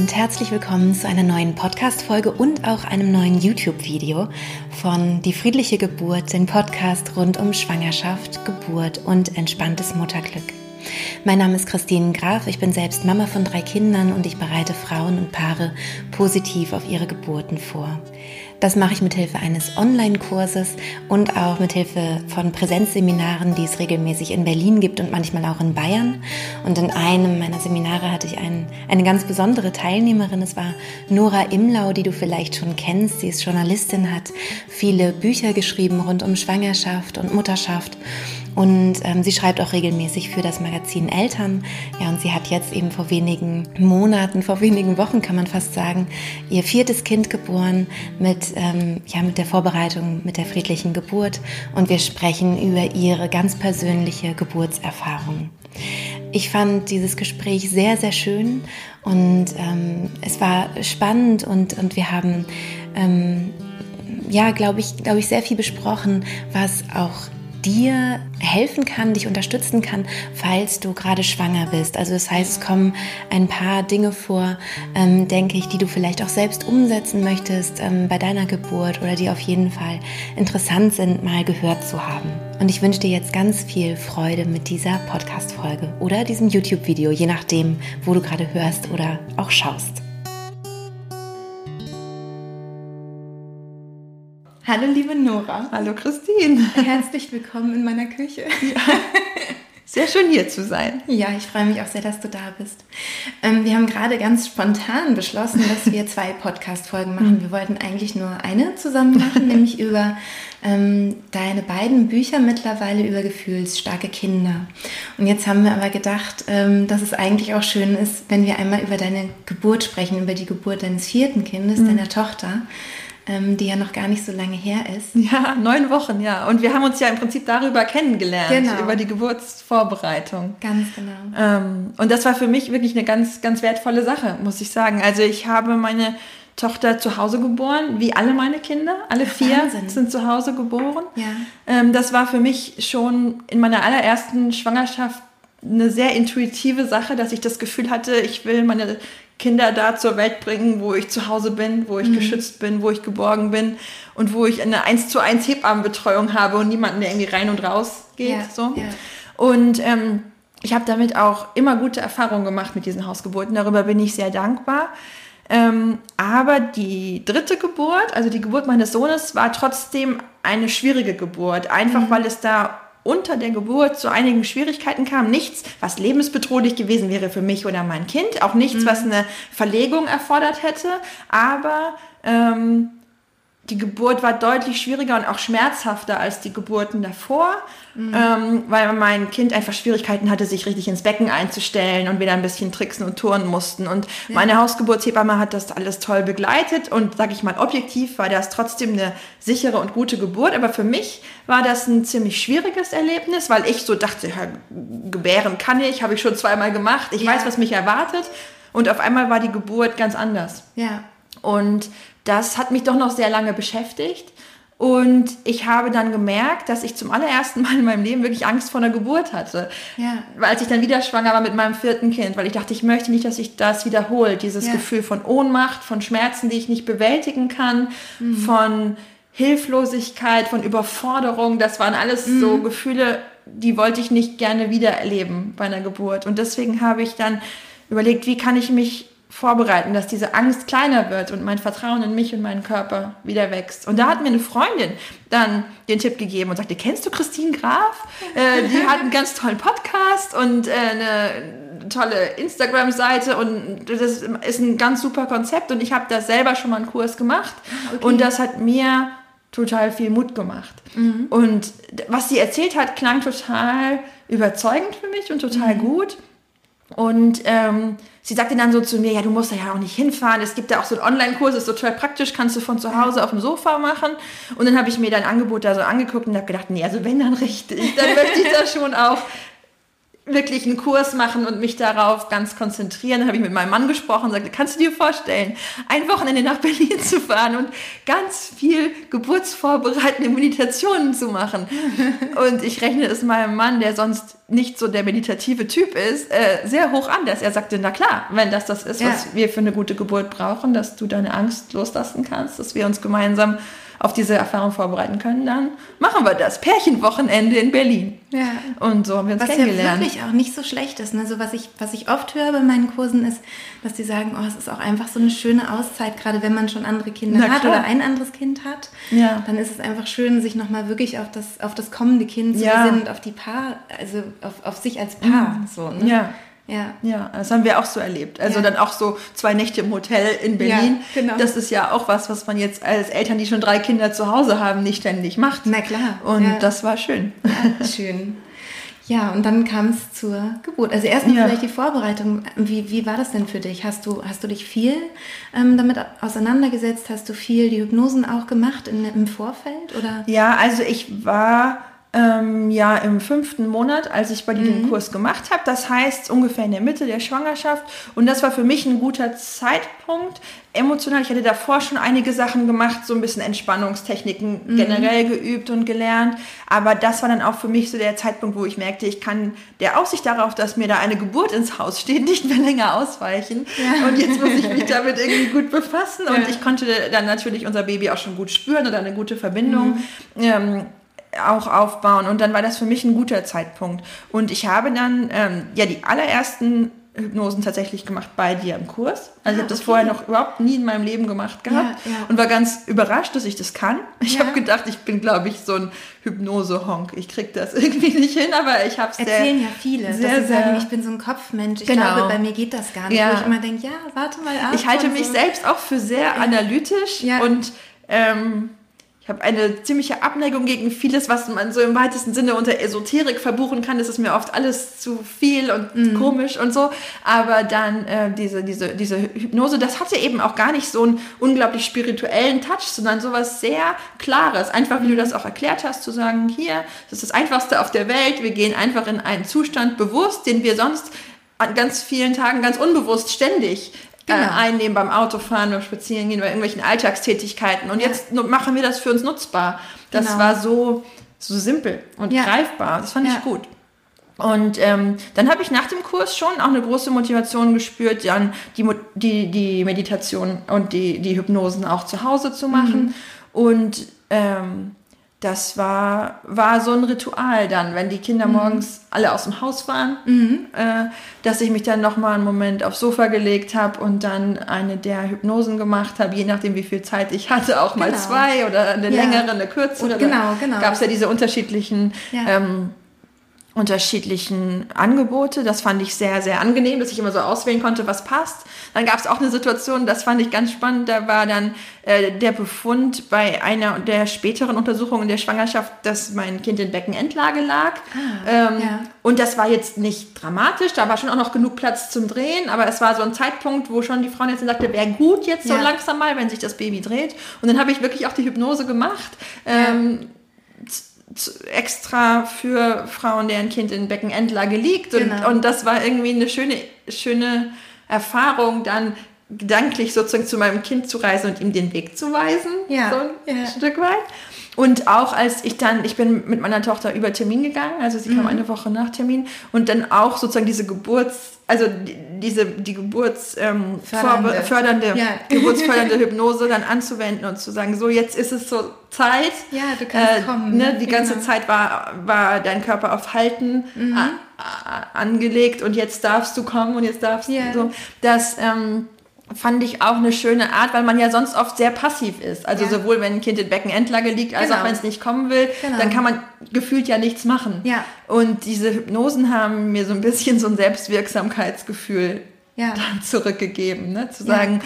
und herzlich willkommen zu einer neuen Podcast-Folge und auch einem neuen YouTube-Video von Die friedliche Geburt, den Podcast rund um Schwangerschaft, Geburt und entspanntes Mutterglück. Mein Name ist Christine Graf, ich bin selbst Mama von drei Kindern und ich bereite Frauen und Paare positiv auf ihre Geburten vor. Das mache ich mit Hilfe eines Online-Kurses und auch mit Hilfe von Präsenzseminaren, die es regelmäßig in Berlin gibt und manchmal auch in Bayern. Und in einem meiner Seminare hatte ich ein, eine ganz besondere Teilnehmerin. Es war Nora Imlau, die du vielleicht schon kennst. Sie ist Journalistin, hat viele Bücher geschrieben rund um Schwangerschaft und Mutterschaft und ähm, sie schreibt auch regelmäßig für das Magazin Eltern. Ja, und sie hat jetzt eben vor wenigen Monaten, vor wenigen Wochen kann man fast sagen, ihr viertes Kind geboren mit, ähm, ja, mit der Vorbereitung, mit der friedlichen Geburt. Und wir sprechen über ihre ganz persönliche Geburtserfahrung. Ich fand dieses Gespräch sehr, sehr schön und ähm, es war spannend und, und wir haben, ähm, ja, glaube ich, glaube ich, sehr viel besprochen, was auch dir helfen kann, dich unterstützen kann, falls du gerade schwanger bist. Also das heißt, es kommen ein paar Dinge vor, ähm, denke ich, die du vielleicht auch selbst umsetzen möchtest ähm, bei deiner Geburt oder die auf jeden Fall interessant sind, mal gehört zu haben. Und ich wünsche dir jetzt ganz viel Freude mit dieser Podcast-Folge oder diesem YouTube-Video, je nachdem, wo du gerade hörst oder auch schaust. Hallo liebe Nora. Hallo Christine. Herzlich willkommen in meiner Küche. Ja. Sehr schön hier zu sein. Ja, ich freue mich auch sehr, dass du da bist. Ähm, wir haben gerade ganz spontan beschlossen, dass wir zwei Podcast-Folgen machen. Wir wollten eigentlich nur eine zusammen machen, nämlich über ähm, deine beiden Bücher mittlerweile über gefühlsstarke Kinder. Und jetzt haben wir aber gedacht, ähm, dass es eigentlich auch schön ist, wenn wir einmal über deine Geburt sprechen, über die Geburt deines vierten Kindes, mhm. deiner Tochter ähm, die ja noch gar nicht so lange her ist. Ja, neun Wochen, ja. Und wir haben uns ja im Prinzip darüber kennengelernt, genau. über die Geburtsvorbereitung. Ganz genau. Ähm, und das war für mich wirklich eine ganz, ganz wertvolle Sache, muss ich sagen. Also ich habe meine Tochter zu Hause geboren, wie alle meine Kinder. Alle vier Wahnsinn. sind zu Hause geboren. Ja. Ähm, das war für mich schon in meiner allerersten Schwangerschaft eine sehr intuitive Sache, dass ich das Gefühl hatte, ich will meine Kinder da zur Welt bringen, wo ich zu Hause bin, wo ich mhm. geschützt bin, wo ich geborgen bin und wo ich eine 1 zu 1 Hebammenbetreuung habe und niemanden, der irgendwie rein und raus geht. Ja, so. Ja. Und ähm, ich habe damit auch immer gute Erfahrungen gemacht mit diesen Hausgeburten. Darüber bin ich sehr dankbar. Ähm, aber die dritte Geburt, also die Geburt meines Sohnes, war trotzdem eine schwierige Geburt. Einfach mhm. weil es da unter der Geburt zu einigen Schwierigkeiten kam. Nichts, was lebensbedrohlich gewesen wäre für mich oder mein Kind. Auch nichts, mhm. was eine Verlegung erfordert hätte. Aber ähm, die Geburt war deutlich schwieriger und auch schmerzhafter als die Geburten davor, mhm. ähm, weil mein Kind einfach Schwierigkeiten hatte, sich richtig ins Becken einzustellen und wir da ein bisschen tricksen und turnen mussten. Und ja. meine Hausgeburtshebamme hat das alles toll begleitet und, sag ich mal, objektiv war das trotzdem eine sichere und gute Geburt. Aber für mich war das ein ziemlich schwieriges Erlebnis, weil ich so dachte, ja, gebären kann ich, habe ich schon zweimal gemacht, ich ja. weiß, was mich erwartet. Und auf einmal war die Geburt ganz anders. Ja. Und das hat mich doch noch sehr lange beschäftigt. Und ich habe dann gemerkt, dass ich zum allerersten Mal in meinem Leben wirklich Angst vor einer Geburt hatte. Ja. Als ich dann wieder schwanger war mit meinem vierten Kind, weil ich dachte, ich möchte nicht, dass sich das wiederholt. Dieses ja. Gefühl von Ohnmacht, von Schmerzen, die ich nicht bewältigen kann, mhm. von Hilflosigkeit, von Überforderung. Das waren alles mhm. so Gefühle, die wollte ich nicht gerne wieder erleben bei einer Geburt. Und deswegen habe ich dann überlegt, wie kann ich mich vorbereiten, dass diese Angst kleiner wird und mein Vertrauen in mich und meinen Körper wieder wächst. Und da hat mir eine Freundin dann den Tipp gegeben und sagte, kennst du Christine Graf? Äh, die hat einen ganz tollen Podcast und äh, eine tolle Instagram-Seite und das ist ein ganz super Konzept und ich habe da selber schon mal einen Kurs gemacht okay. und das hat mir total viel Mut gemacht. Mhm. Und was sie erzählt hat, klang total überzeugend für mich und total mhm. gut. Und ähm, sie sagte dann so zu mir, ja, du musst da ja auch nicht hinfahren. Es gibt ja auch so einen Online-Kurs, ist total praktisch, kannst du von zu Hause auf dem Sofa machen. Und dann habe ich mir dein Angebot da so angeguckt und habe gedacht, nee, also wenn dann richtig, dann möchte ich da schon auch wirklich einen Kurs machen und mich darauf ganz konzentrieren. Dann habe ich mit meinem Mann gesprochen und sagte, kannst du dir vorstellen, ein Wochenende nach Berlin zu fahren und ganz viel geburtsvorbereitende Meditationen zu machen? Und ich rechne es meinem Mann, der sonst nicht so der meditative Typ ist, äh, sehr hoch an, dass er sagte, na klar, wenn das das ist, was ja. wir für eine gute Geburt brauchen, dass du deine Angst loslassen kannst, dass wir uns gemeinsam auf diese Erfahrung vorbereiten können, dann machen wir das. Pärchenwochenende in Berlin. Ja. Und so haben wir uns was kennengelernt. Was ja wirklich auch nicht so schlecht ist. Ne? So was ich, was ich oft höre bei meinen Kursen ist, dass die sagen, oh, es ist auch einfach so eine schöne Auszeit, gerade wenn man schon andere Kinder hat oder ein anderes Kind hat. Ja. Dann ist es einfach schön, sich nochmal wirklich auf das, auf das kommende Kind zu ja. besinnen und auf die Paar, also auf, auf sich als Paar. Mhm. So, ne? Ja. Ja. ja, das haben wir auch so erlebt. Also ja. dann auch so zwei Nächte im Hotel in Berlin. Ja, genau. Das ist ja auch was, was man jetzt als Eltern, die schon drei Kinder zu Hause haben, nicht ständig macht. Na klar. Und ja. das war schön. Ja, schön. Ja, und dann kam es zur Geburt. Also erstmal ja. vielleicht die Vorbereitung. Wie, wie war das denn für dich? Hast du, hast du dich viel ähm, damit auseinandergesetzt? Hast du viel die Hypnosen auch gemacht in, im Vorfeld? Oder? Ja, also ich war ähm, ja im fünften Monat, als ich bei dir mhm. den Kurs gemacht habe. Das heißt ungefähr in der Mitte der Schwangerschaft. Und das war für mich ein guter Zeitpunkt. Emotional, ich hatte davor schon einige Sachen gemacht, so ein bisschen Entspannungstechniken mhm. generell geübt und gelernt. Aber das war dann auch für mich so der Zeitpunkt, wo ich merkte, ich kann der Aussicht darauf, dass mir da eine Geburt ins Haus steht, nicht mehr länger ausweichen. Ja. Und jetzt muss ich mich damit irgendwie gut befassen. Und ja. ich konnte dann natürlich unser Baby auch schon gut spüren oder eine gute Verbindung. Mhm. Ähm, auch aufbauen. Und dann war das für mich ein guter Zeitpunkt. Und ich habe dann ähm, ja die allerersten Hypnosen tatsächlich gemacht bei dir im Kurs. Also ah, ich habe das okay. vorher noch überhaupt nie in meinem Leben gemacht gehabt ja, ja. und war ganz überrascht, dass ich das kann. Ich ja. habe gedacht, ich bin, glaube ich, so ein Hypnose-Honk. Ich kriege das irgendwie nicht hin, aber ich habe es Erzählen ja viele, sehr, dass sie sagen, ich bin so ein Kopfmensch. Ich genau. glaube, bei mir geht das gar nicht. Wo ich immer denke, ja, warte mal ab. Ich halte mich so. selbst auch für sehr analytisch und ähm, habe eine ziemliche Abneigung gegen vieles, was man so im weitesten Sinne unter Esoterik verbuchen kann. Das ist mir oft alles zu viel und mm. komisch und so. Aber dann äh, diese, diese, diese Hypnose, das hatte eben auch gar nicht so einen unglaublich spirituellen Touch, sondern sowas sehr Klares. Einfach, wie du das auch erklärt hast, zu sagen, hier, das ist das Einfachste auf der Welt. Wir gehen einfach in einen Zustand bewusst, den wir sonst an ganz vielen Tagen ganz unbewusst ständig genau. äh, einnehmen beim Autofahren, beim Spazierengehen, bei irgendwelchen Alltagstätigkeiten. Und ja. jetzt machen wir das für uns nutzbar. Das genau. war so, so simpel und ja. greifbar. Das fand ja. ich gut. Und ähm, dann habe ich nach dem Kurs schon auch eine große Motivation gespürt, dann die, die, die Meditation und die, die Hypnosen auch zu Hause zu machen. Mhm. Und ähm, das war, war so ein Ritual dann, wenn die Kinder mhm. morgens alle aus dem Haus waren, mhm. äh, dass ich mich dann nochmal einen Moment aufs Sofa gelegt habe und dann eine der Hypnosen gemacht habe, je nachdem wie viel Zeit ich hatte, auch mal genau. zwei oder eine ja. längere, eine kürzere. Genau, genau. Gab es ja diese unterschiedlichen ja. ähm, unterschiedlichen Angebote. Das fand ich sehr, sehr angenehm, dass ich immer so auswählen konnte, was passt. Dann gab es auch eine Situation, das fand ich ganz spannend, da war dann äh, der Befund bei einer der späteren Untersuchungen der Schwangerschaft, dass mein Kind in Beckenendlage lag. Ah, ähm, ja. Und das war jetzt nicht dramatisch, da war schon auch noch genug Platz zum Drehen, aber es war so ein Zeitpunkt, wo schon die Frau jetzt sagte, wäre gut jetzt so ja. langsam mal, wenn sich das Baby dreht. Und dann habe ich wirklich auch die Hypnose gemacht. Ähm, extra für Frauen, deren Kind in Beckenendlage liegt. Und, genau. und das war irgendwie eine schöne, schöne Erfahrung, dann gedanklich sozusagen zu meinem Kind zu reisen und ihm den Weg zu weisen. Ja. So ein ja. Stück weit. Und auch als ich dann, ich bin mit meiner Tochter über Termin gegangen, also sie mhm. kam eine Woche nach Termin und dann auch sozusagen diese Geburts, also die, diese die Geburts ähm, fördernde, ja. geburtsfördernde Hypnose dann anzuwenden und zu sagen, so jetzt ist es so Zeit. Ja, du kannst äh, kommen. Ne? Die ganze genau. Zeit war war dein Körper auf Halten mhm. angelegt und jetzt darfst du kommen und jetzt darfst du so. Das ähm, fand ich auch eine schöne Art, weil man ja sonst oft sehr passiv ist. Also ja. sowohl wenn ein Kind in Beckenendlage liegt, als genau. auch wenn es nicht kommen will, genau. dann kann man gefühlt ja nichts machen. Ja. Und diese Hypnosen haben mir so ein bisschen so ein Selbstwirksamkeitsgefühl ja. dann zurückgegeben, ne? zu sagen,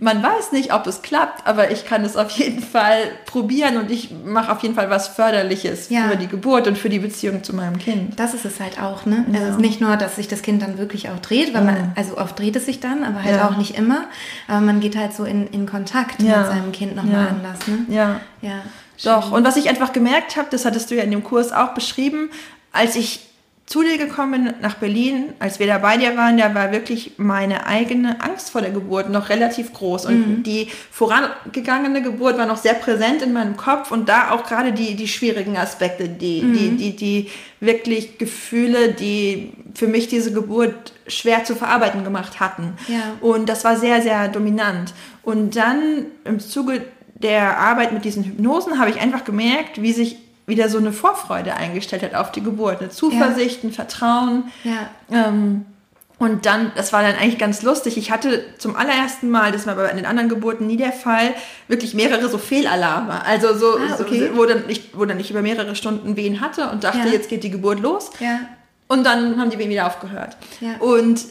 man weiß nicht, ob es klappt, aber ich kann es auf jeden Fall probieren und ich mache auf jeden Fall was Förderliches ja. für die Geburt und für die Beziehung zu meinem Kind. Das ist es halt auch, ne? Ja. Es ist nicht nur, dass sich das Kind dann wirklich auch dreht, weil man, also oft dreht es sich dann, aber halt ja. auch nicht immer. Aber man geht halt so in, in Kontakt mit seinem Kind nochmal anders, ne? Ja. Ja. Doch. Und was ich einfach gemerkt habe, das hattest du ja in dem Kurs auch beschrieben, als ich zu dir gekommen bin nach Berlin, als wir da bei dir waren, da war wirklich meine eigene Angst vor der Geburt noch relativ groß. Und mhm. die vorangegangene Geburt war noch sehr präsent in meinem Kopf und da auch gerade die, die schwierigen Aspekte, die, mhm. die, die, die wirklich Gefühle, die für mich diese Geburt schwer zu verarbeiten gemacht hatten. Ja. Und das war sehr, sehr dominant. Und dann im Zuge der Arbeit mit diesen Hypnosen habe ich einfach gemerkt, wie sich wieder so eine Vorfreude eingestellt hat auf die Geburt, eine Zuversicht, ein Vertrauen. Ja. Ähm, und dann, das war dann eigentlich ganz lustig. Ich hatte zum allerersten Mal, das war bei den anderen Geburten nie der Fall, wirklich mehrere so Fehlalarme. Also so, ah, okay. so wo, dann ich, wo dann ich über mehrere Stunden Wehen hatte und dachte, ja. jetzt geht die Geburt los. Ja. Und dann haben die Wehen wieder aufgehört. Ja. Und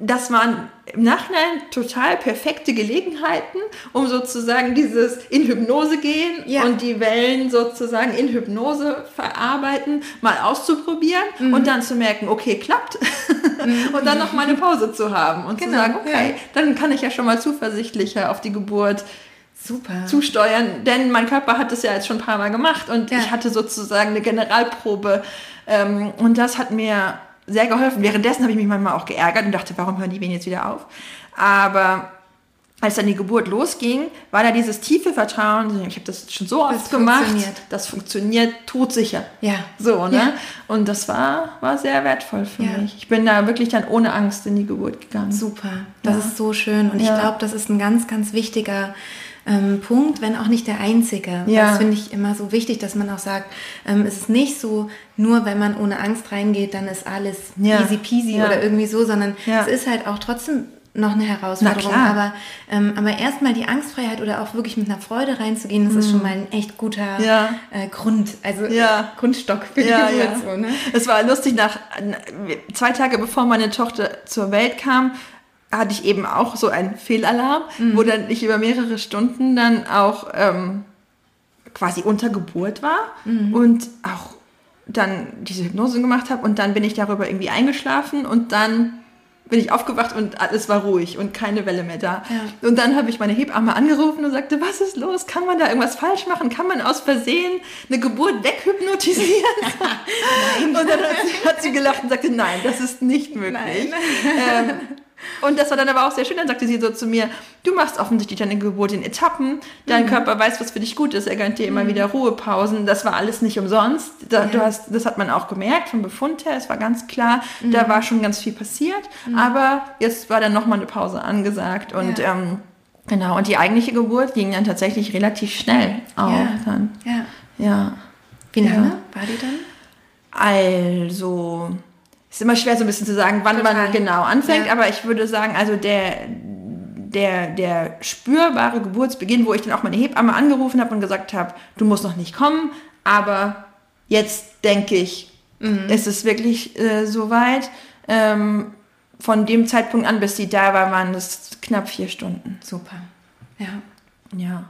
das waren im Nachhinein total perfekte Gelegenheiten, um sozusagen dieses in Hypnose gehen ja. und die Wellen sozusagen in Hypnose verarbeiten, mal auszuprobieren mhm. und dann zu merken, okay, klappt. Mhm. und dann noch mal eine Pause zu haben und genau. zu sagen, okay, ja. dann kann ich ja schon mal zuversichtlicher auf die Geburt Super. zusteuern, denn mein Körper hat das ja jetzt schon ein paar Mal gemacht und ja. ich hatte sozusagen eine Generalprobe ähm, und das hat mir sehr geholfen. Währenddessen habe ich mich manchmal auch geärgert und dachte, warum hören die Wehen jetzt wieder auf? Aber als dann die Geburt losging, war da dieses tiefe Vertrauen, ich habe das schon so oft das gemacht, funktioniert. das funktioniert, todsicher. Ja. So, ne? Ja. Und das war, war sehr wertvoll für ja. mich. Ich bin da wirklich dann ohne Angst in die Geburt gegangen. Super, das ja. ist so schön und ich glaube, das ist ein ganz, ganz wichtiger ähm, Punkt, wenn auch nicht der einzige. Ja. Das finde ich immer so wichtig, dass man auch sagt, ähm, es ist nicht so, nur wenn man ohne Angst reingeht, dann ist alles ja. easy peasy ja. oder irgendwie so, sondern ja. es ist halt auch trotzdem noch eine Herausforderung. Aber, ähm, aber erstmal die Angstfreiheit oder auch wirklich mit einer Freude reinzugehen, das mm. ist schon mhm. mal ein echt guter ja. äh, Grund, also ja. Grundstock für die ja, ja. Ne? Es war lustig, nach zwei Tage bevor meine Tochter zur Welt kam, hatte ich eben auch so einen Fehlalarm, mhm. wo dann ich über mehrere Stunden dann auch ähm, quasi unter Geburt war mhm. und auch dann diese Hypnose gemacht habe und dann bin ich darüber irgendwie eingeschlafen und dann bin ich aufgewacht und alles war ruhig und keine Welle mehr da. Ja. Und dann habe ich meine Hebamme angerufen und sagte, was ist los? Kann man da irgendwas falsch machen? Kann man aus Versehen eine Geburt weghypnotisieren? und dann hat sie, hat sie, gelacht und sagte, nein, das ist nicht möglich. Ähm, und das war dann aber auch sehr schön. Dann sagte sie so zu mir, du machst offensichtlich deine Geburt in Etappen. Dein mhm. Körper weiß, was für dich gut ist. Er gönnt dir immer mhm. wieder Ruhepausen. Das war alles nicht umsonst. Da, ja. du hast, das hat man auch gemerkt vom Befund her. Es war ganz klar, mhm. da war schon ganz viel passiert. Mhm. Aber jetzt war dann nochmal eine Pause angesagt. Und ja. ähm, genau, und die eigentliche Geburt ging dann tatsächlich relativ schnell auch ja. dann. Ja. ja. Wie lange war die dann? Also ist immer schwer so ein bisschen zu sagen, wann Total. man genau anfängt, ja. aber ich würde sagen, also der, der, der spürbare Geburtsbeginn, wo ich dann auch meine Hebamme angerufen habe und gesagt habe, du musst noch nicht kommen, aber jetzt denke ich, mhm. ist es wirklich äh, soweit. Ähm, von dem Zeitpunkt an, bis sie da war, waren es knapp vier Stunden. Super. Ja. Ja. ja.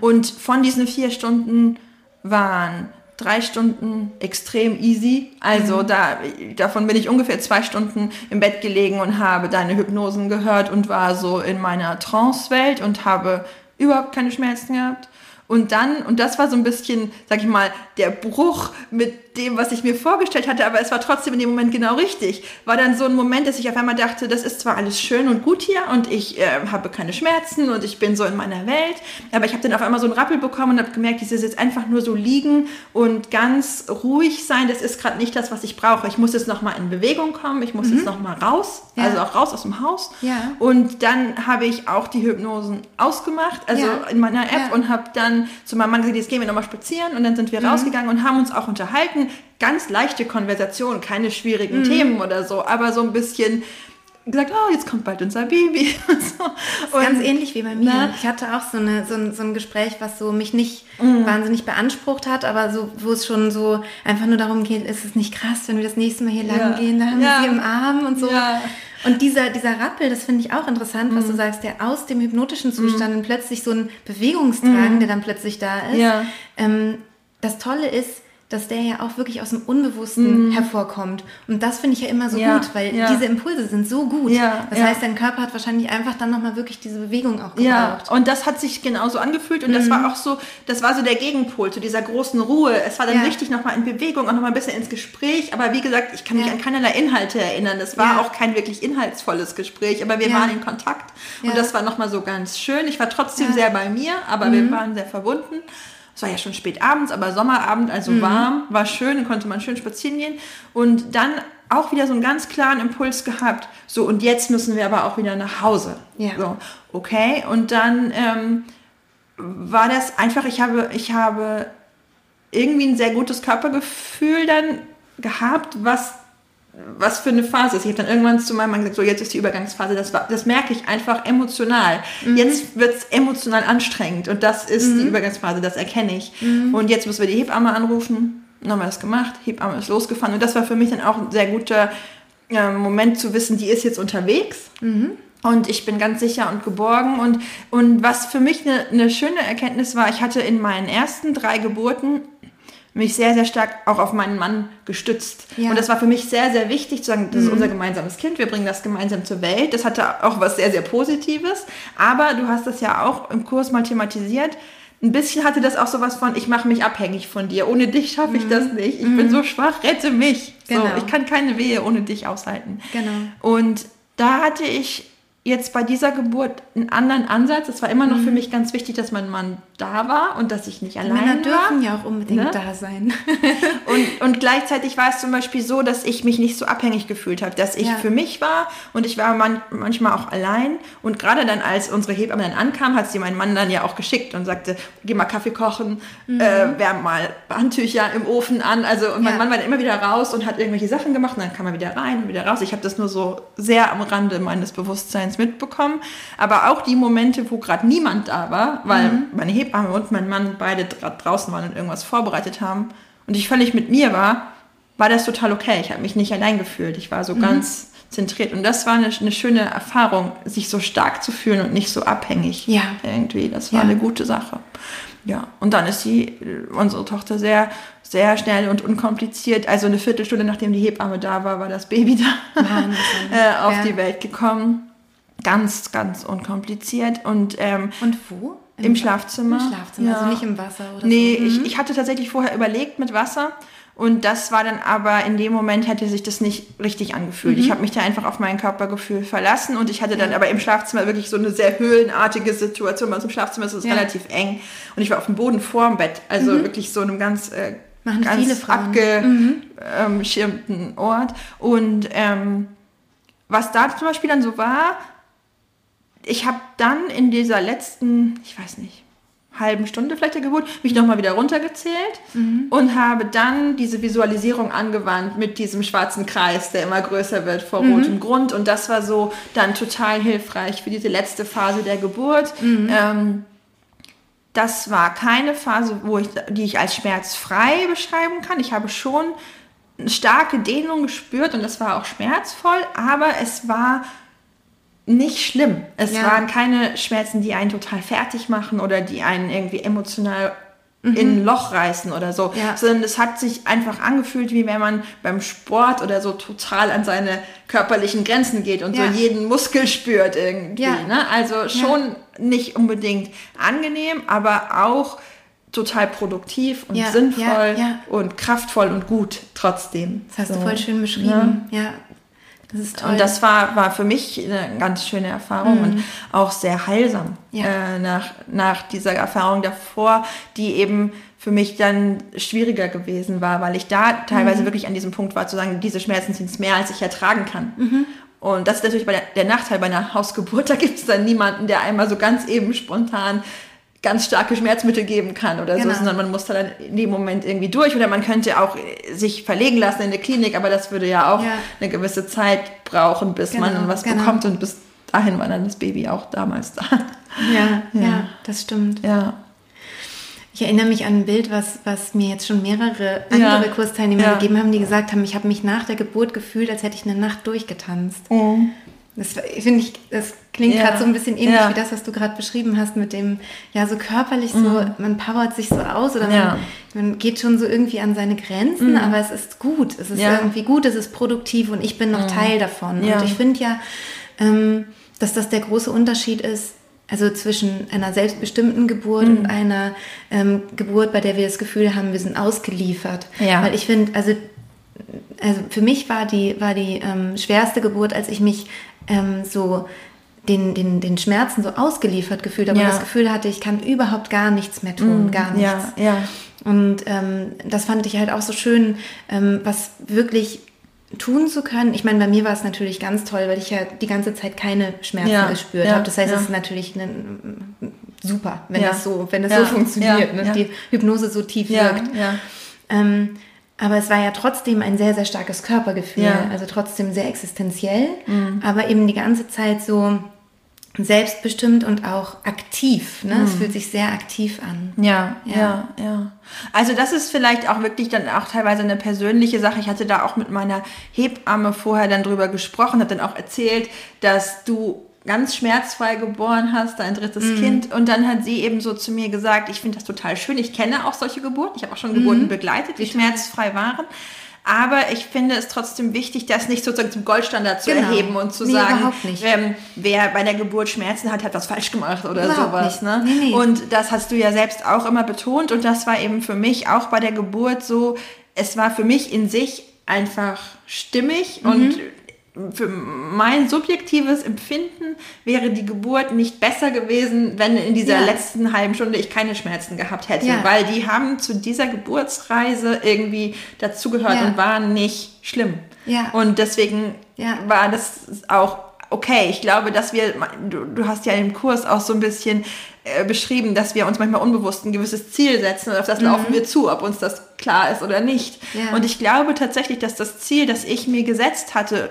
Und von diesen vier Stunden waren drei Stunden extrem easy. Also mhm. da, davon bin ich ungefähr zwei Stunden im Bett gelegen und habe deine Hypnosen gehört und war so in meiner Trance-Welt und habe überhaupt keine Schmerzen gehabt. Und dann, und das war so ein bisschen, sag ich mal, der Bruch mit dem, was ich mir vorgestellt hatte, aber es war trotzdem in dem Moment genau richtig. War dann so ein Moment, dass ich auf einmal dachte, das ist zwar alles schön und gut hier und ich äh, habe keine Schmerzen und ich bin so in meiner Welt, aber ich habe dann auf einmal so einen Rappel bekommen und habe gemerkt, dieses jetzt einfach nur so liegen und ganz ruhig sein, das ist gerade nicht das, was ich brauche. Ich muss jetzt nochmal in Bewegung kommen, ich muss mhm. jetzt nochmal raus, ja. also auch raus aus dem Haus. Ja. Und dann habe ich auch die Hypnosen ausgemacht, also ja. in meiner App und habe dann zu meinem Mann gesagt, jetzt gehen wir nochmal spazieren und dann sind wir mhm. rausgegangen und haben uns auch unterhalten ganz leichte Konversation, keine schwierigen mhm. Themen oder so, aber so ein bisschen gesagt, oh, jetzt kommt bald unser Baby. Und so. und, ganz ähnlich wie bei mir. Na? Ich hatte auch so, eine, so, ein, so ein Gespräch, was so mich nicht mhm. wahnsinnig beansprucht hat, aber so, wo es schon so einfach nur darum geht, ist es nicht krass, wenn wir das nächste Mal hier lang ja. gehen, da haben ja. wir sie im Arm und so. Ja. Und dieser, dieser Rappel, das finde ich auch interessant, mhm. was du sagst, der aus dem hypnotischen Zustand mhm. plötzlich so ein Bewegungstragen, mhm. der dann plötzlich da ist. Ja. Ähm, das Tolle ist, dass der ja auch wirklich aus dem Unbewussten mm. hervorkommt. Und das finde ich ja immer so ja, gut, weil ja. diese Impulse sind so gut. Ja, das heißt, dein Körper hat wahrscheinlich einfach dann nochmal wirklich diese Bewegung auch gebraucht. Ja, und das hat sich genauso angefühlt und mm. das war auch so, das war so der Gegenpol zu dieser großen Ruhe. Es war dann richtig nochmal in Bewegung, auch nochmal ein bisschen ins Gespräch. Aber wie gesagt, ich kann mich an keinerlei Inhalte erinnern. Das war auch kein wirklich inhaltsvolles Gespräch, aber wir waren in Kontakt und das war nochmal so ganz schön. Ich war trotzdem sehr bei mir, aber mm. wir waren sehr verbunden. Es war ja schon spät abends, aber Sommerabend, also mhm. warm, war schön, konnte man schön spazieren gehen. Und dann auch wieder so einen ganz klaren Impuls gehabt, so und jetzt müssen wir aber auch wieder nach Hause. Ja. So, okay, und dann ähm, war das einfach, ich habe, ich habe irgendwie ein sehr gutes Körpergefühl dann gehabt, was was für eine Phase ist. Ich habe dann irgendwann zu meinem Mann gesagt, so jetzt ist die Übergangsphase, das, das merke ich einfach emotional. Mhm. Jetzt wird es emotional anstrengend und das ist mhm. die Übergangsphase, das erkenne ich. Mhm. Und jetzt müssen wir die Hebamme anrufen. Wir das gemacht, Hebamme ist losgefahren und das war für mich dann auch ein sehr guter äh, Moment zu wissen, die ist jetzt unterwegs. Mhm. Und ich bin ganz sicher und geborgen. Und, und was für mich eine, eine schöne Erkenntnis war, ich hatte in meinen ersten drei Geburten mich sehr, sehr stark auch auf meinen Mann gestützt. Ja. Und das war für mich sehr, sehr wichtig zu sagen, das mhm. ist unser gemeinsames Kind, wir bringen das gemeinsam zur Welt. Das hatte auch was sehr, sehr Positives. Aber du hast das ja auch im Kurs mal thematisiert. Ein bisschen hatte das auch sowas von, ich mache mich abhängig von dir. Ohne dich schaffe ich mhm. das nicht. Ich mhm. bin so schwach, rette mich. Genau. So, ich kann keine Wehe ohne dich aushalten. Genau. Und da hatte ich jetzt bei dieser Geburt einen anderen Ansatz. Es war immer noch mhm. für mich ganz wichtig, dass mein Mann da war und dass ich nicht allein Männer war. dürfen ja auch unbedingt ne? da sein. und, und gleichzeitig war es zum Beispiel so, dass ich mich nicht so abhängig gefühlt habe, dass ich ja. für mich war und ich war man, manchmal auch allein. Und gerade dann, als unsere Hebamme dann ankam, hat sie meinen Mann dann ja auch geschickt und sagte, geh mal Kaffee kochen, mhm. äh, wärm mal Handtücher im Ofen an. Also und mein ja. Mann war dann immer wieder raus und hat irgendwelche Sachen gemacht und dann kam er wieder rein und wieder raus. Ich habe das nur so sehr am Rande meines Bewusstseins mitbekommen, aber auch die Momente, wo gerade niemand da war, weil mhm. meine Hebamme und mein Mann beide draußen waren und irgendwas vorbereitet haben und ich völlig mit mir war, war das total okay. Ich habe mich nicht allein gefühlt. Ich war so mhm. ganz zentriert. Und das war eine, eine, schöne Erfahrung, sich so stark zu fühlen und nicht so abhängig. Ja. Irgendwie. Das war ja. eine gute Sache. Ja. Und dann ist sie, unsere Tochter sehr, sehr schnell und unkompliziert, also eine Viertelstunde nachdem die Hebamme da war, war das Baby da äh, auf ja. die Welt gekommen. Ganz, ganz unkompliziert. Und, ähm, und wo? Im, Im Schlafzimmer. Im Schlafzimmer, ja. also nicht im Wasser oder nee, so. Nee, ich, mhm. ich hatte tatsächlich vorher überlegt mit Wasser. Und das war dann aber in dem Moment hätte sich das nicht richtig angefühlt. Mhm. Ich habe mich da einfach auf mein Körpergefühl verlassen und ich hatte dann ja. aber im Schlafzimmer wirklich so eine sehr höhlenartige Situation. Bei uns im Schlafzimmer ist es ja. relativ eng und ich war auf dem Boden vorm Bett, also mhm. wirklich so einem ganz, äh, ganz abgeschirmten mhm. Ort. Und ähm, was da zum Beispiel dann so war, ich habe dann in dieser letzten, ich weiß nicht, halben Stunde vielleicht der Geburt, mich nochmal wieder runtergezählt mhm. und habe dann diese Visualisierung angewandt mit diesem schwarzen Kreis, der immer größer wird vor mhm. rotem Grund. Und das war so dann total hilfreich für diese letzte Phase der Geburt. Mhm. Ähm, das war keine Phase, wo ich, die ich als schmerzfrei beschreiben kann. Ich habe schon eine starke Dehnung gespürt und das war auch schmerzvoll, aber es war nicht schlimm. Es ja. waren keine Schmerzen, die einen total fertig machen oder die einen irgendwie emotional mhm. in ein Loch reißen oder so, ja. sondern es hat sich einfach angefühlt, wie wenn man beim Sport oder so total an seine körperlichen Grenzen geht und ja. so jeden Muskel spürt irgendwie. Ne? Also schon nicht unbedingt angenehm, aber auch total produktiv und sinnvoll und kraftvoll und gut trotzdem. Das hast so. du voll schön beschrieben. Ne? Ja, das ist toll. Und das war, war für mich eine ganz schöne Erfahrung mhm. und auch sehr heilsam ja. äh, nach, nach dieser Erfahrung davor, die eben für mich dann schwieriger gewesen war, weil ich da teilweise mhm. wirklich an diesem Punkt war, zu sagen, diese Schmerzen sind es mehr, als ich ertragen kann. Mhm. Und das ist natürlich bei der, der Nachteil bei einer Hausgeburt, da gibt es dann niemanden, der einmal so ganz eben spontan ganz starke Schmerzmittel geben kann oder genau. so, sondern man muss da dann in dem Moment irgendwie durch oder man könnte auch sich verlegen lassen in eine Klinik, aber das würde ja auch ja. eine gewisse Zeit brauchen, bis genau, man was genau. bekommt und bis dahin war dann das Baby auch damals da. Ja, ja, ja das stimmt. Ja. Ich erinnere mich an ein Bild, was, was mir jetzt schon mehrere andere ja. Kursteilnehmer gegeben haben, die gesagt haben, ich habe mich nach der Geburt gefühlt, als hätte ich eine Nacht durchgetanzt. Mhm. Das finde ich, das klingt ja. gerade so ein bisschen ähnlich ja. wie das, was du gerade beschrieben hast, mit dem, ja, so körperlich so, mhm. man powert sich so aus oder ja. man, man, geht schon so irgendwie an seine Grenzen, mhm. aber es ist gut. Es ist irgendwie gut, es ist produktiv und ich bin noch mhm. Teil davon. Und ich finde ja, ähm, dass das der große Unterschied ist, also zwischen einer selbstbestimmten Geburt und mhm. einer ähm, Geburt, bei der wir das Gefühl haben, wir sind ausgeliefert. Weil ich finde, also also für mich war die, war die ähm, schwerste Geburt, als ich mich ähm, so den, den, den Schmerzen so ausgeliefert gefühlt habe ja. das Gefühl hatte, ich kann überhaupt gar nichts mehr tun, mm, gar nichts. Ja, ja. Und ähm, das fand ich halt auch so schön, ähm, was wirklich tun zu können. Ich meine, bei mir war es natürlich ganz toll, weil ich ja die ganze Zeit keine Schmerzen ja, gespürt ja, habe. Das heißt, es ist natürlich eine, super, wenn das so, wenn das so funktioniert, ne? die Hypnose so tief wirkt. Ähm, aber es war ja trotzdem ein sehr, sehr starkes Körpergefühl, ja. also trotzdem sehr existenziell, mhm. aber eben die ganze Zeit so selbstbestimmt und auch aktiv. Ne? Mhm. Es fühlt sich sehr aktiv an. Ja, ja, ja, ja. Also das ist vielleicht auch wirklich dann auch teilweise eine persönliche Sache. Ich hatte da auch mit meiner Hebamme vorher dann drüber gesprochen, habe dann auch erzählt, dass du ganz schmerzfrei geboren hast, dein drittes mhm. Kind. Und dann hat sie eben so zu mir gesagt, ich finde das total schön. Ich kenne auch solche Geburten. Ich habe auch schon Geburten mhm. begleitet, die schmerzfrei waren. Aber ich finde es trotzdem wichtig, das nicht sozusagen zum Goldstandard zu genau. erheben und zu nee, sagen, ähm, wer bei der Geburt Schmerzen hat, hat was falsch gemacht oder überhaupt sowas. Ne? Nee, nee. Und das hast du ja selbst auch immer betont. Und das war eben für mich auch bei der Geburt so, es war für mich in sich einfach stimmig mhm. und für mein subjektives Empfinden wäre die Geburt nicht besser gewesen, wenn in dieser ja. letzten halben Stunde ich keine Schmerzen gehabt hätte, ja. weil die haben zu dieser Geburtsreise irgendwie dazugehört ja. und waren nicht schlimm. Ja. Und deswegen war das auch okay. Ich glaube, dass wir, du, du hast ja im Kurs auch so ein bisschen äh, beschrieben, dass wir uns manchmal unbewusst ein gewisses Ziel setzen und auf das mhm. laufen wir zu, ob uns das klar ist oder nicht. Und ich glaube tatsächlich, dass das Ziel, das ich mir gesetzt hatte,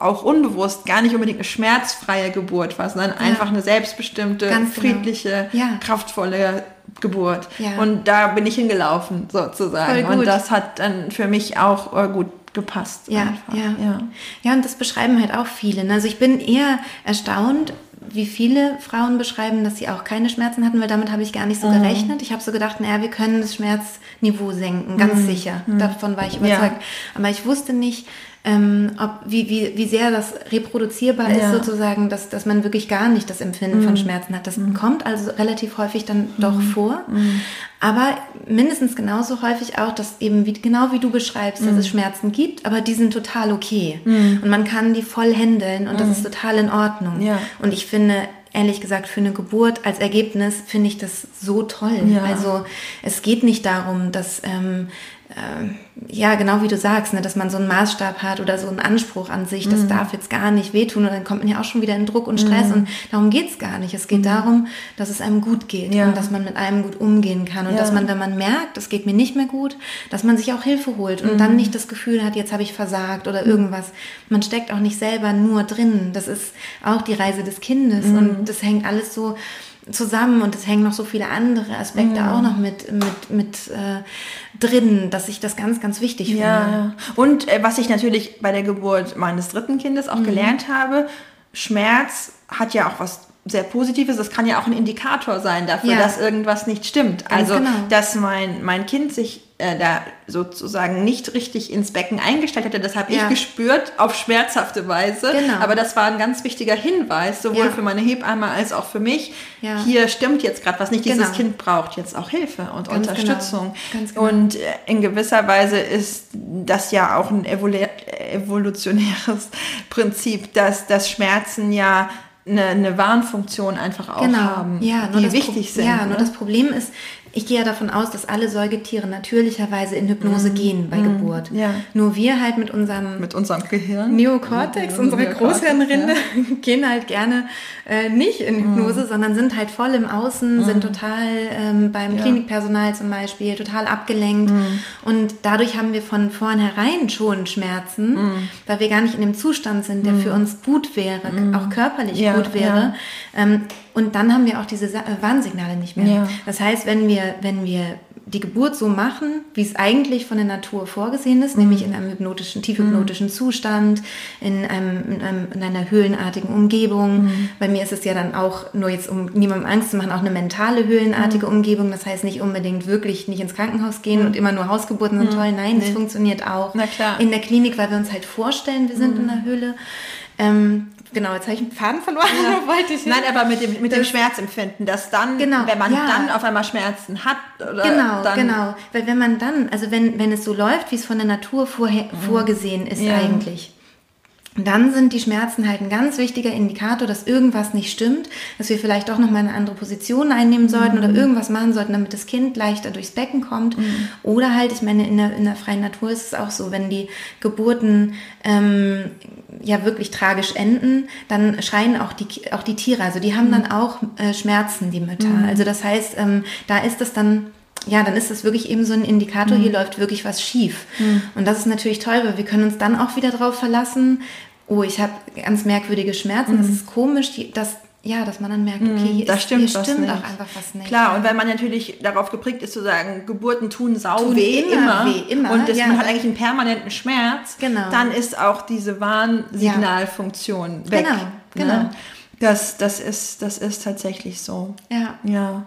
auch unbewusst gar nicht unbedingt eine schmerzfreie Geburt war, sondern ja. einfach eine selbstbestimmte, Ganz genau. friedliche, ja. kraftvolle Geburt. Ja. Und da bin ich hingelaufen, sozusagen. Und das hat dann für mich auch äh, gut gepasst. Ja, ja, ja. Ja, und das beschreiben halt auch viele. Ne? Also ich bin eher erstaunt, wie viele Frauen beschreiben, dass sie auch keine Schmerzen hatten, weil damit habe ich gar nicht so mhm. gerechnet. Ich habe so gedacht, naja, wir können das Schmerzniveau senken, ganz mhm. sicher. Mhm. Davon war ich überzeugt. Ja. Aber ich wusste nicht, ähm, ob, wie, wie, wie sehr das reproduzierbar ja. ist, sozusagen, dass, dass man wirklich gar nicht das Empfinden mhm. von Schmerzen hat. Das mhm. kommt also relativ häufig dann doch mhm. vor. Mhm. Aber mindestens genauso häufig auch, dass eben, wie, genau wie du beschreibst, dass es mhm. Schmerzen gibt, aber die sind total okay. Mhm. Und man kann die voll handeln und das ist total in Ordnung. Ja. Und ich finde, ehrlich gesagt, für eine Geburt als Ergebnis finde ich das so toll. Ja. Also es geht nicht darum, dass ähm, äh, ja, genau wie du sagst, ne, dass man so einen Maßstab hat oder so einen Anspruch an sich, das mhm. darf jetzt gar nicht wehtun und dann kommt man ja auch schon wieder in Druck und Stress mhm. und darum geht's gar nicht. Es geht mhm. darum, dass es einem gut geht ja. und dass man mit einem gut umgehen kann und ja. dass man, wenn man merkt, es geht mir nicht mehr gut, dass man sich auch Hilfe holt und dann mhm. nicht das Gefühl hat, jetzt habe ich versagt oder irgendwas. Man steckt auch nicht selber nur drin. Das ist auch die Reise des Kindes mhm. und das hängt alles so zusammen und es hängen noch so viele andere Aspekte mhm. auch noch mit, mit, mit äh, drin, dass ich das ganz, ganz wichtig finde. Ja. Und äh, was ich natürlich bei der Geburt meines dritten Kindes auch mhm. gelernt habe, Schmerz hat ja auch was sehr Positives. Das kann ja auch ein Indikator sein dafür, ja. dass irgendwas nicht stimmt. Ganz also, genau. dass mein, mein Kind sich äh, da sozusagen nicht richtig ins Becken eingestellt hätte. Das habe ja. ich gespürt auf schmerzhafte Weise. Genau. Aber das war ein ganz wichtiger Hinweis, sowohl ja. für meine Hebamme als auch für mich. Ja. Hier stimmt jetzt gerade was nicht. Dieses genau. Kind braucht jetzt auch Hilfe und ganz Unterstützung. Genau. Genau. Und äh, in gewisser Weise ist das ja auch ein evolutionäres Prinzip, dass das Schmerzen ja eine, eine Warnfunktion einfach auch genau. haben, ja, die wichtig Pro sind. Ja, ne? nur das Problem ist, ich gehe ja davon aus, dass alle Säugetiere natürlicherweise in Hypnose mm. gehen bei mm. Geburt. Ja. Nur wir halt mit unserem, mit unserem Gehirn, Neokortex, ja, unsere Großhirnrinde, ja. gehen halt gerne äh, nicht in Hypnose, mm. sondern sind halt voll im Außen, sind total ähm, beim Klinikpersonal zum Beispiel total abgelenkt. Und dadurch haben wir von vornherein schon Schmerzen, weil wir gar nicht in dem Zustand sind, der für uns gut wäre, auch körperlich gut wäre. Ähm, und dann haben wir auch diese äh, Warnsignale nicht mehr. Ja. Das heißt, wenn wir, wenn wir die Geburt so machen, wie es eigentlich von der Natur vorgesehen ist, mhm. nämlich in einem hypnotischen, tiefhypnotischen mhm. Zustand, in, einem, in, einem, in, einer höhlenartigen Umgebung. Mhm. Bei mir ist es ja dann auch, nur jetzt um niemandem Angst zu machen, auch eine mentale höhlenartige mhm. Umgebung. Das heißt nicht unbedingt wirklich nicht ins Krankenhaus gehen und immer nur Hausgeburten sind toll. Nein, nee. das funktioniert auch in der Klinik, weil wir uns halt vorstellen, wir sind in der Höhle. Ähm, Genau, jetzt habe ich einen Faden verloren. Ja. Wollte ich Nein, aber mit dem, mit dem Schmerzempfinden, dass dann, genau, wenn man ja. dann auf einmal Schmerzen hat, oder genau, dann genau, weil wenn man dann, also wenn, wenn es so läuft, wie es von der Natur vorher, mhm. vorgesehen ist ja. eigentlich, dann sind die Schmerzen halt ein ganz wichtiger Indikator, dass irgendwas nicht stimmt, dass wir vielleicht doch noch mal eine andere Position einnehmen sollten mhm. oder irgendwas machen sollten, damit das Kind leichter durchs Becken kommt. Mhm. Oder halt, ich meine, in der, in der freien Natur ist es auch so, wenn die Geburten ähm, ja wirklich tragisch enden, dann schreien auch die, auch die Tiere. Also die haben mhm. dann auch äh, Schmerzen, die Mütter. Mhm. Also das heißt, ähm, da ist es dann ja, dann ist das wirklich eben so ein Indikator, mhm. hier läuft wirklich was schief. Mhm. Und das ist natürlich toll, weil wir können uns dann auch wieder darauf verlassen, oh, ich habe ganz merkwürdige Schmerzen, mhm. das ist komisch, die, das, ja, dass man dann merkt, okay, hier, das ist, stimmt, hier stimmt auch einfach was nicht. Klar, und wenn man natürlich darauf geprägt ist zu sagen, Geburten tun sau tun weh, immer, immer, weh, immer. Und das, ja. man hat eigentlich einen permanenten Schmerz, genau. dann ist auch diese Warnsignalfunktion ja. weg. Genau, ne? genau. Ne? Das, das, ist, das ist tatsächlich so. Ja. Ja.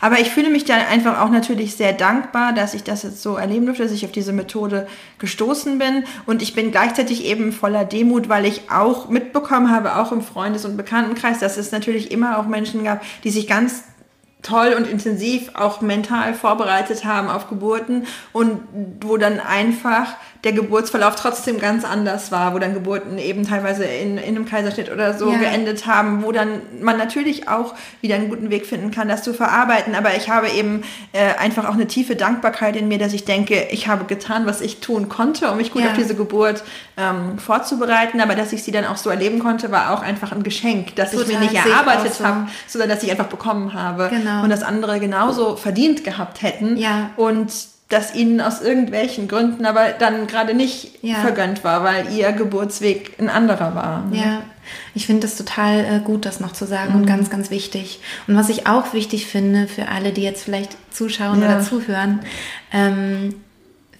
Aber ich fühle mich da einfach auch natürlich sehr dankbar, dass ich das jetzt so erleben durfte, dass ich auf diese Methode gestoßen bin. Und ich bin gleichzeitig eben voller Demut, weil ich auch mitbekommen habe, auch im Freundes- und Bekanntenkreis, dass es natürlich immer auch Menschen gab, die sich ganz toll und intensiv auch mental vorbereitet haben auf Geburten und wo dann einfach der Geburtsverlauf trotzdem ganz anders war, wo dann Geburten eben teilweise in, in einem Kaiserschnitt oder so ja. geendet haben, wo dann man natürlich auch wieder einen guten Weg finden kann, das zu verarbeiten. Aber ich habe eben äh, einfach auch eine tiefe Dankbarkeit in mir, dass ich denke, ich habe getan, was ich tun konnte, um mich gut ja. auf diese Geburt ähm, vorzubereiten. Aber dass ich sie dann auch so erleben konnte, war auch einfach ein Geschenk, das Total ich mir nicht erarbeitet so. habe, sondern dass ich einfach bekommen habe. Genau. Und das andere genauso verdient gehabt hätten. Ja. Und das ihnen aus irgendwelchen Gründen aber dann gerade nicht ja. vergönnt war, weil ihr Geburtsweg ein anderer war. Ne? Ja, ich finde es total äh, gut, das noch zu sagen mhm. und ganz, ganz wichtig. Und was ich auch wichtig finde für alle, die jetzt vielleicht zuschauen ja. oder zuhören, ähm,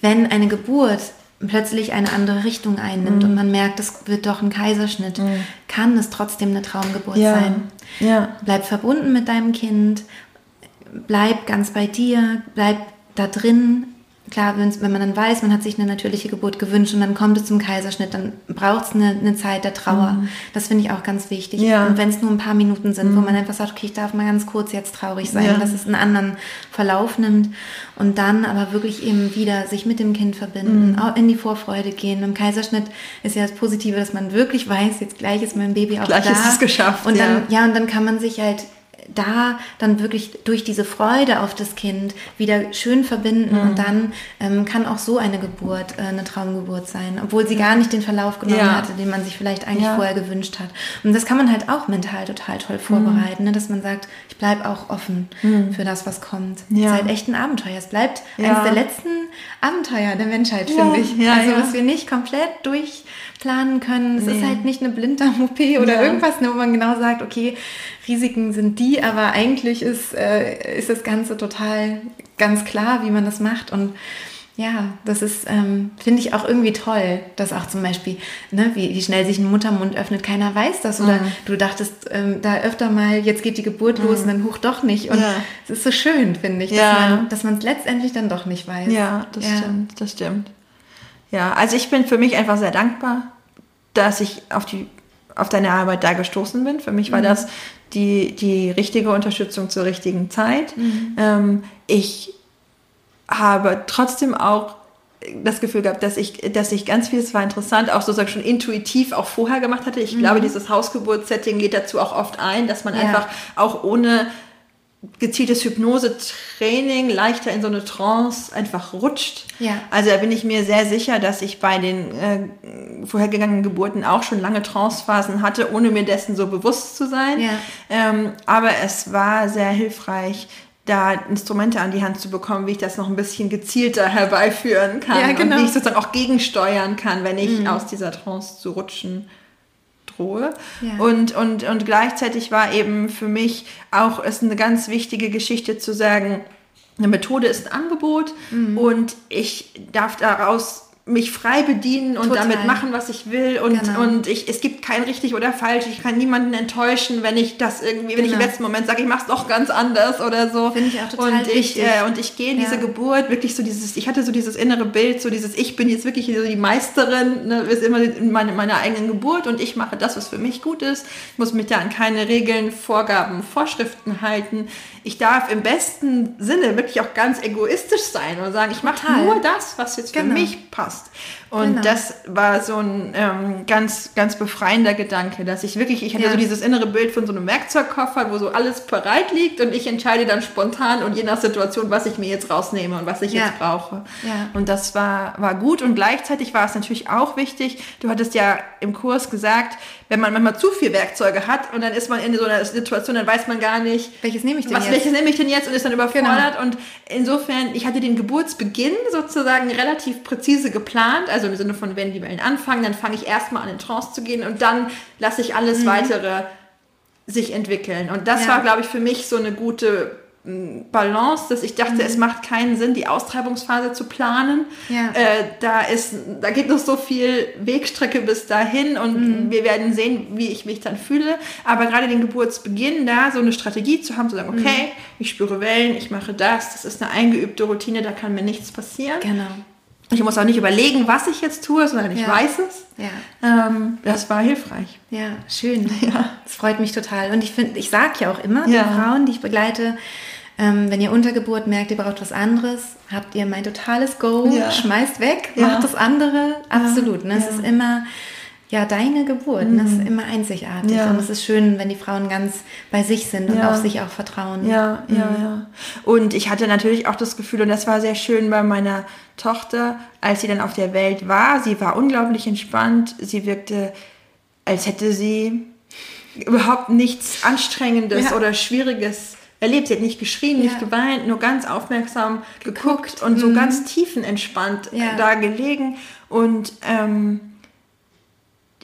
wenn eine Geburt plötzlich eine andere Richtung einnimmt mhm. und man merkt, es wird doch ein Kaiserschnitt, mhm. kann es trotzdem eine Traumgeburt ja. sein. Ja. Bleib verbunden mit deinem Kind, bleib ganz bei dir, bleib da drin, klar, wenn man dann weiß, man hat sich eine natürliche Geburt gewünscht und dann kommt es zum Kaiserschnitt, dann braucht es eine, eine, Zeit der Trauer. Mhm. Das finde ich auch ganz wichtig. Ja. Und wenn es nur ein paar Minuten sind, mhm. wo man einfach sagt, okay, ich darf mal ganz kurz jetzt traurig sein, ja. dass es einen anderen Verlauf nimmt und dann aber wirklich eben wieder sich mit dem Kind verbinden, mhm. auch in die Vorfreude gehen. Im Kaiserschnitt ist ja das Positive, dass man wirklich weiß, jetzt gleich ist mein Baby auch gleich da. Gleich ist es geschafft. Und dann, ja. ja, und dann kann man sich halt da dann wirklich durch diese Freude auf das Kind wieder schön verbinden mhm. und dann ähm, kann auch so eine Geburt äh, eine Traumgeburt sein, obwohl sie gar nicht den Verlauf genommen ja. hatte, den man sich vielleicht eigentlich ja. vorher gewünscht hat. Und das kann man halt auch mental total toll vorbereiten, mhm. ne? dass man sagt, ich bleibe auch offen mhm. für das, was kommt. Ja. Es ist halt echt ein Abenteuer. Es bleibt eines der letzten Abenteuer der Menschheit, finde ich. also was wir nicht komplett durchplanen können. Es nee. ist halt nicht eine Blinddarm-OP oder irgendwas, ne, wo man genau sagt, okay, Risiken sind die, aber eigentlich ist, äh, ist das Ganze total ganz klar, wie man das macht. Und ja, das ist, ähm, finde ich auch irgendwie toll, dass auch zum Beispiel, ne, wie, wie schnell sich ein Muttermund öffnet, keiner weiß das. Oder mhm. du dachtest ähm, da öfter mal, jetzt geht die Geburt mhm. los und dann hoch doch nicht. Und es ja. ist so schön, finde ich, ja. dass man es letztendlich dann doch nicht weiß. Ja, das ja. stimmt, das stimmt. Ja, also ich bin für mich einfach sehr dankbar, dass ich auf die auf deine Arbeit da gestoßen bin. Für mich war mhm. das die, die richtige Unterstützung zur richtigen Zeit. Mhm. Ähm, ich habe trotzdem auch das Gefühl gehabt, dass ich, dass ich ganz viel, es war interessant, auch sozusagen schon intuitiv auch vorher gemacht hatte. Ich mhm. glaube, dieses Hausgeburtssetting geht dazu auch oft ein, dass man ja. einfach auch ohne gezieltes Hypnose-Training leichter in so eine Trance einfach rutscht. Ja. Also da bin ich mir sehr sicher, dass ich bei den äh, vorhergegangenen Geburten auch schon lange Trancephasen hatte, ohne mir dessen so bewusst zu sein. Ja. Ähm, aber es war sehr hilfreich, da Instrumente an die Hand zu bekommen, wie ich das noch ein bisschen gezielter herbeiführen kann ja, genau. und wie ich sozusagen auch gegensteuern kann, wenn ich mhm. aus dieser Trance zu rutschen drohe. Ja. Und, und, und gleichzeitig war eben für mich auch es eine ganz wichtige Geschichte zu sagen, eine Methode ist ein Angebot mhm. und ich darf daraus mich frei bedienen und Total. damit machen, was ich will. Und, genau. und ich, es gibt kein richtig oder falsch. Ich kann niemanden enttäuschen, wenn ich das irgendwie, wenn genau. ich im genau. letzten Moment sage, ich mache es doch ganz anders oder so. Finde ich auch total und ich, äh, und ich gehe in ja. diese Geburt wirklich so dieses, ich hatte so dieses innere Bild, so dieses, ich bin jetzt wirklich so die Meisterin, ne, ist immer in meine, meiner eigenen Geburt und ich mache das, was für mich gut ist. Ich muss mich da an keine Regeln, Vorgaben, Vorschriften halten. Ich darf im besten Sinne wirklich auch ganz egoistisch sein und sagen, ich mache nur das, was jetzt für genau. mich passt passt. Und genau. das war so ein ähm, ganz, ganz befreiender Gedanke, dass ich wirklich, ich hatte ja. so dieses innere Bild von so einem Werkzeugkoffer, wo so alles bereit liegt und ich entscheide dann spontan und je nach Situation, was ich mir jetzt rausnehme und was ich ja. jetzt brauche. Ja. Und das war, war gut und gleichzeitig war es natürlich auch wichtig, du hattest ja im Kurs gesagt, wenn man manchmal zu viel Werkzeuge hat und dann ist man in so einer Situation, dann weiß man gar nicht, welches nehme ich denn was, jetzt? Welches nehme ich denn jetzt und ist dann überfordert. Genau. Und insofern, ich hatte den Geburtsbeginn sozusagen relativ präzise geplant, also im Sinne von, wenn die Wellen anfangen, dann fange ich erstmal an in Trance zu gehen und dann lasse ich alles mhm. weitere sich entwickeln. Und das ja. war, glaube ich, für mich so eine gute Balance, dass ich dachte, mhm. es macht keinen Sinn, die Austreibungsphase zu planen. Ja. Äh, da ist, da geht noch so viel Wegstrecke bis dahin und mhm. wir werden sehen, wie ich mich dann fühle. Aber gerade den Geburtsbeginn, da so eine Strategie zu haben, zu sagen, okay, mhm. ich spüre Wellen, ich mache das, das ist eine eingeübte Routine, da kann mir nichts passieren. Genau. Ich muss auch nicht überlegen, was ich jetzt tue, sondern ich ja. weiß es. Ja. Ähm, das war hilfreich. Ja, schön. Ja. Das freut mich total. Und ich finde, ich sage ja auch immer ja. den Frauen, die ich begleite, ähm, wenn ihr Untergeburt merkt, ihr braucht was anderes, habt ihr mein totales Go, ja. schmeißt weg, macht das andere. Absolut. Ne? Es ist immer ja, deine Geburt. Mhm. Das ist immer einzigartig. Ja. Und es ist schön, wenn die Frauen ganz bei sich sind und ja. auf sich auch vertrauen. Ja, mhm. ja, ja. Und ich hatte natürlich auch das Gefühl, und das war sehr schön bei meiner Tochter, als sie dann auf der Welt war. Sie war unglaublich entspannt. Sie wirkte, als hätte sie überhaupt nichts Anstrengendes ja. oder Schwieriges erlebt. Sie hat nicht geschrien, nicht geweint, nur ganz aufmerksam geguckt, geguckt und mhm. so ganz tiefenentspannt da gelegen. Und ähm,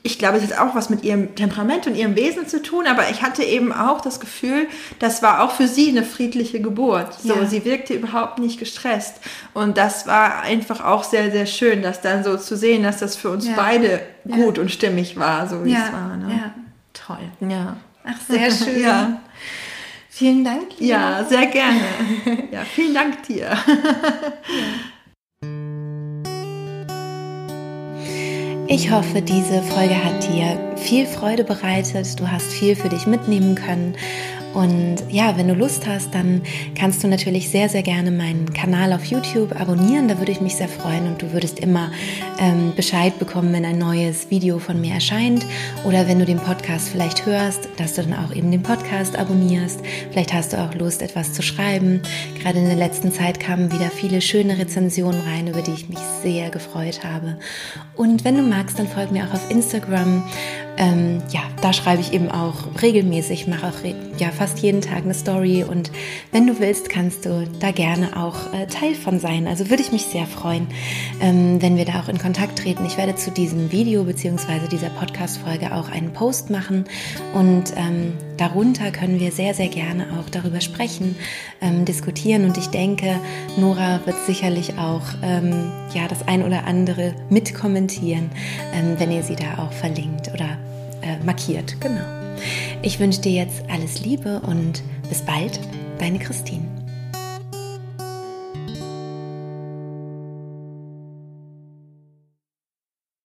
ich glaube, es hat auch was mit ihrem Temperament und ihrem Wesen zu tun, aber ich hatte eben auch das Gefühl, das war auch für sie eine friedliche Geburt. So, ja. sie wirkte überhaupt nicht gestresst. Und das war einfach auch sehr, sehr schön, das dann so zu sehen, dass das für uns ja. beide gut ja. und stimmig war, so wie es war. Ne? Ja, toll. Ja. Ach, sehr schön. ja. Vielen Dank. Lina. Ja, sehr gerne. ja, vielen Dank dir. Ich hoffe, diese Folge hat dir viel Freude bereitet. Du hast viel für dich mitnehmen können und ja, wenn du Lust hast, dann kannst du natürlich sehr, sehr gerne meinen Kanal auf YouTube abonnieren. Da würde ich mich sehr freuen und du würdest immer ähm, Bescheid bekommen, wenn ein neues Video von mir erscheint. Oder wenn du den Podcast vielleicht hörst, dass du dann auch eben den Podcast abonnierst. Vielleicht hast du auch Lust, etwas zu schreiben. Gerade in der letzten Zeit kamen wieder viele schöne Rezensionen rein, über die ich mich sehr gefreut habe. Und wenn du magst, dann folg mir auch auf Instagram. Ähm, ja, da schreibe ich eben auch regelmäßig, mache auch ja, fast jeden Tag eine Story und wenn du willst, kannst du da gerne auch äh, Teil von sein. Also würde ich mich sehr freuen, ähm, wenn wir da auch in Kontakt treten. Ich werde zu diesem Video bzw. dieser Podcast-Folge auch einen Post machen und ähm, darunter können wir sehr, sehr gerne auch darüber sprechen, ähm, diskutieren und ich denke, Nora wird sicherlich auch ähm, ja, das ein oder andere mitkommentieren, ähm, wenn ihr sie da auch verlinkt oder äh, markiert. Genau. Ich wünsche dir jetzt alles Liebe und bis bald, deine Christine.